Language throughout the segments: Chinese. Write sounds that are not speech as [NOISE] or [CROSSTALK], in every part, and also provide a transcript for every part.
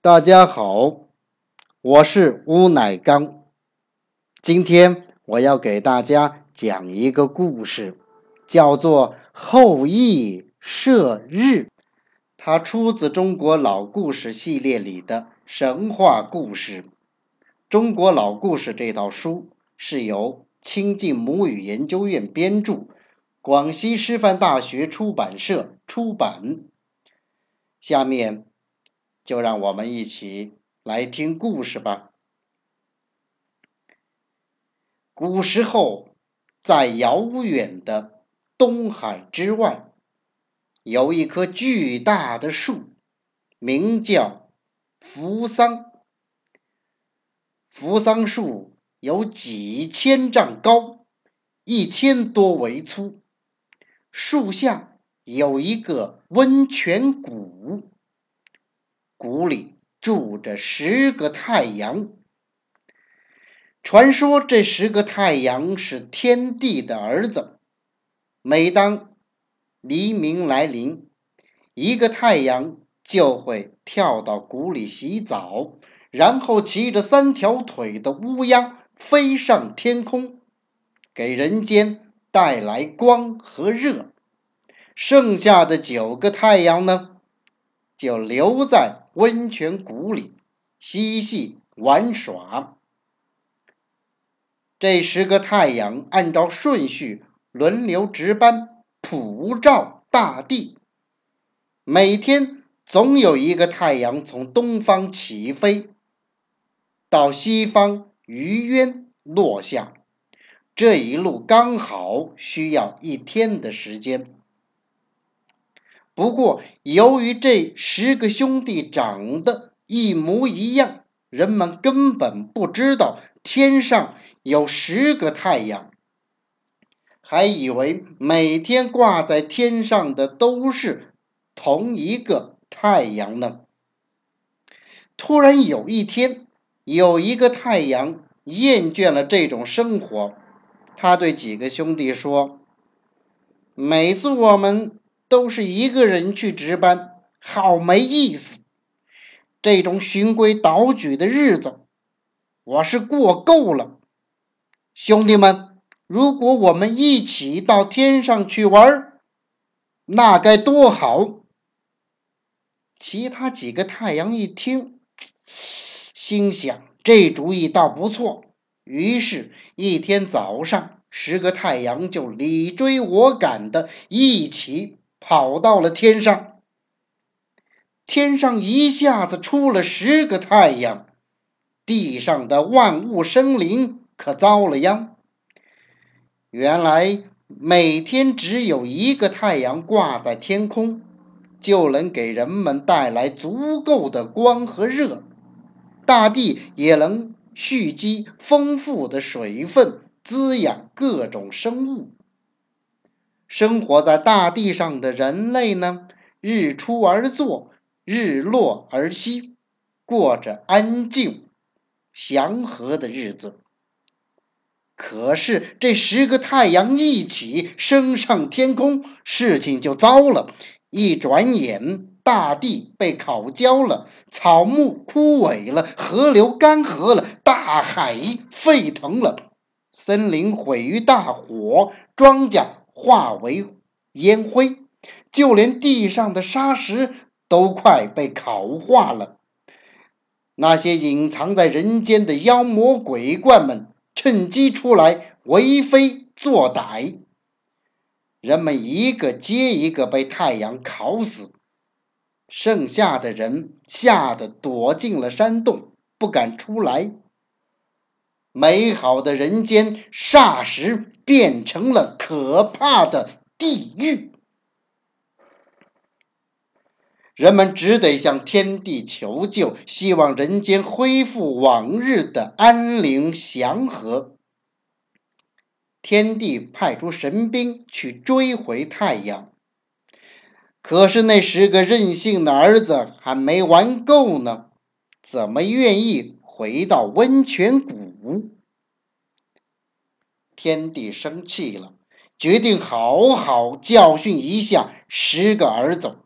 大家好，我是乌乃刚。今天我要给大家讲一个故事，叫做《后羿射日》。它出自中国老故事系列里的神话故事。中国老故事这套书是由清晋母语研究院编著，广西师范大学出版社出版。下面。就让我们一起来听故事吧。古时候，在遥远的东海之外，有一棵巨大的树，名叫扶桑。扶桑树有几千丈高，一千多围粗。树下有一个温泉谷。谷里住着十个太阳。传说这十个太阳是天帝的儿子。每当黎明来临，一个太阳就会跳到谷里洗澡，然后骑着三条腿的乌鸦飞上天空，给人间带来光和热。剩下的九个太阳呢，就留在。温泉谷里嬉戏玩耍。这十个太阳按照顺序轮流值班，普照大地。每天总有一个太阳从东方起飞，到西方余渊落下。这一路刚好需要一天的时间。不过，由于这十个兄弟长得一模一样，人们根本不知道天上有十个太阳，还以为每天挂在天上的都是同一个太阳呢。突然有一天，有一个太阳厌倦了这种生活，他对几个兄弟说：“每次我们……”都是一个人去值班，好没意思。这种循规蹈矩的日子，我是过够了。兄弟们，如果我们一起到天上去玩，那该多好！其他几个太阳一听，心想这主意倒不错。于是，一天早上，十个太阳就你追我赶的一起。跑到了天上，天上一下子出了十个太阳，地上的万物生灵可遭了殃。原来每天只有一个太阳挂在天空，就能给人们带来足够的光和热，大地也能蓄积丰富的水分，滋养各种生物。生活在大地上的人类呢，日出而作，日落而息，过着安静、祥和的日子。可是这十个太阳一起升上天空，事情就糟了。一转眼，大地被烤焦了，草木枯萎了，河流干涸了，大海沸腾了，森林毁于大火，庄稼。化为烟灰，就连地上的沙石都快被烤化了。那些隐藏在人间的妖魔鬼怪们趁机出来为非作歹，人们一个接一个被太阳烤死，剩下的人吓得躲进了山洞，不敢出来。美好的人间霎时变成了可怕的地狱，人们只得向天地求救，希望人间恢复往日的安宁祥和。天帝派出神兵去追回太阳，可是那十个任性的儿子还没玩够呢，怎么愿意？回到温泉谷，天帝生气了，决定好好教训一下十个儿子。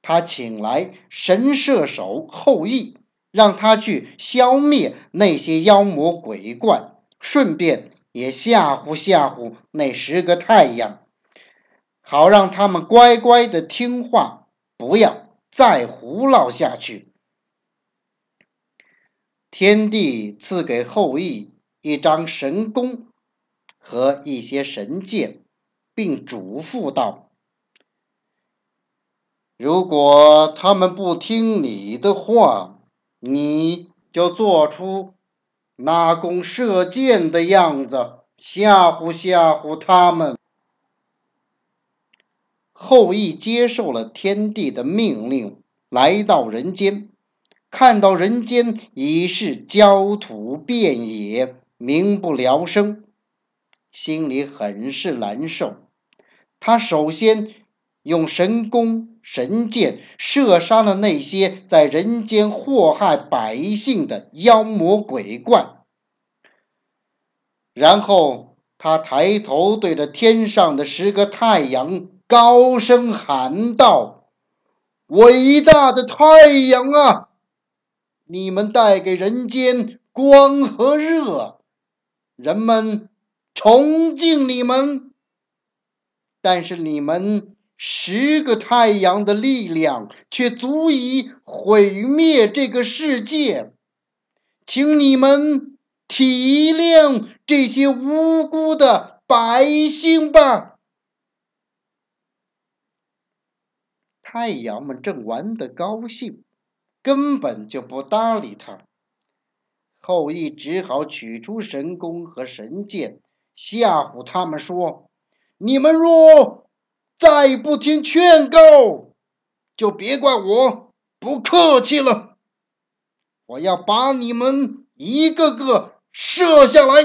他请来神射手后羿，让他去消灭那些妖魔鬼怪，顺便也吓唬吓唬那十个太阳，好让他们乖乖的听话，不要再胡闹下去。天帝赐给后羿一张神弓和一些神箭，并嘱咐道。如果他们不听你的话，你就做出拉弓射箭的样子，吓唬吓唬他们。后羿接受了天帝的命令，来到人间，看到人间已是焦土遍野，民不聊生，心里很是难受。他首先用神弓。神箭射杀了那些在人间祸害百姓的妖魔鬼怪，然后他抬头对着天上的十个太阳高声喊道：“伟大的太阳啊，你们带给人间光和热，人们崇敬你们，但是你们。”十个太阳的力量却足以毁灭这个世界，请你们体谅这些无辜的百姓吧。太阳们正玩得高兴，根本就不搭理他。后羿只好取出神弓和神箭，吓唬他们说：“你们若……”再不听劝告，就别怪我不客气了。我要把你们一个个射下来。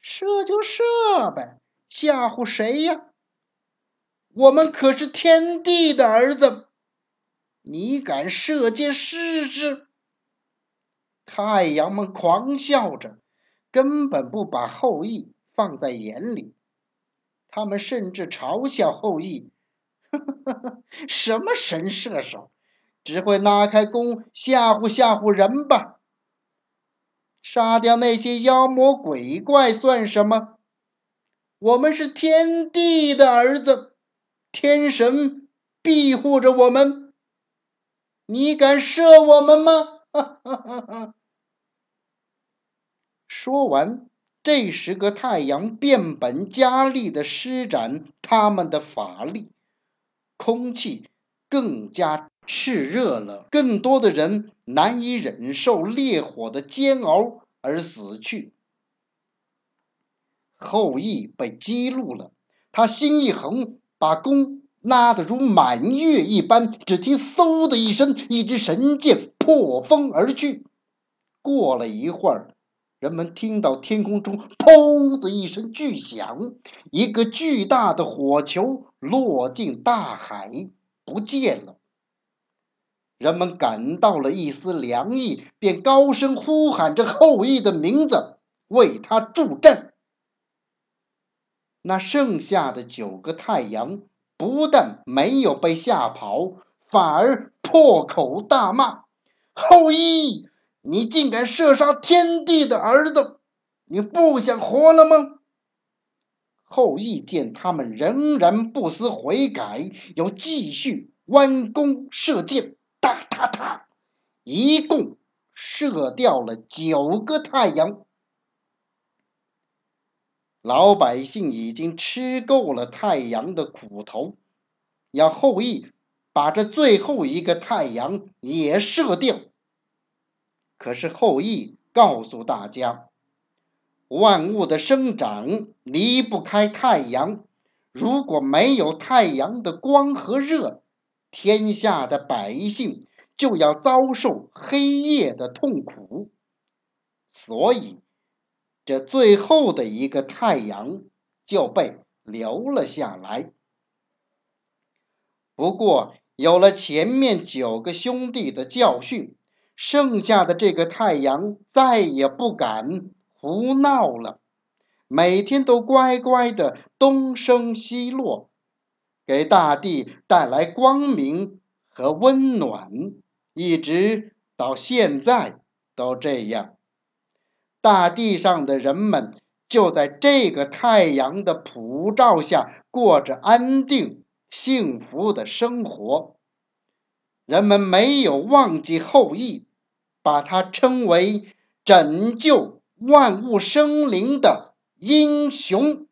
射就射呗，吓唬谁呀？我们可是天帝的儿子，你敢射箭试试？太阳们狂笑着，根本不把后羿放在眼里。他们甚至嘲笑后羿：“ [LAUGHS] 什么神射手，只会拉开弓吓唬吓唬人吧？杀掉那些妖魔鬼怪算什么？我们是天帝的儿子，天神庇护着我们，你敢射我们吗？”哈哈哈哈说完。这十个太阳变本加厉的施展他们的法力，空气更加炽热了，更多的人难以忍受烈火的煎熬而死去。后羿被激怒了，他心一横，把弓拉得如满月一般，只听“嗖”的一声，一支神箭破风而去。过了一会儿。人们听到天空中“砰”的一声巨响，一个巨大的火球落进大海，不见了。人们感到了一丝凉意，便高声呼喊着后羿的名字，为他助阵。那剩下的九个太阳不但没有被吓跑，反而破口大骂：“后羿！”你竟敢射杀天帝的儿子！你不想活了吗？后羿见他们仍然不思悔改，又继续弯弓射箭，哒哒哒，一共射掉了九个太阳。老百姓已经吃够了太阳的苦头，要后羿把这最后一个太阳也射掉。可是后羿告诉大家，万物的生长离不开太阳，如果没有太阳的光和热，天下的百姓就要遭受黑夜的痛苦。所以，这最后的一个太阳就被留了下来。不过，有了前面九个兄弟的教训。剩下的这个太阳再也不敢胡闹了，每天都乖乖的东升西落，给大地带来光明和温暖，一直到现在都这样。大地上的人们就在这个太阳的普照下过着安定幸福的生活。人们没有忘记后羿，把他称为拯救万物生灵的英雄。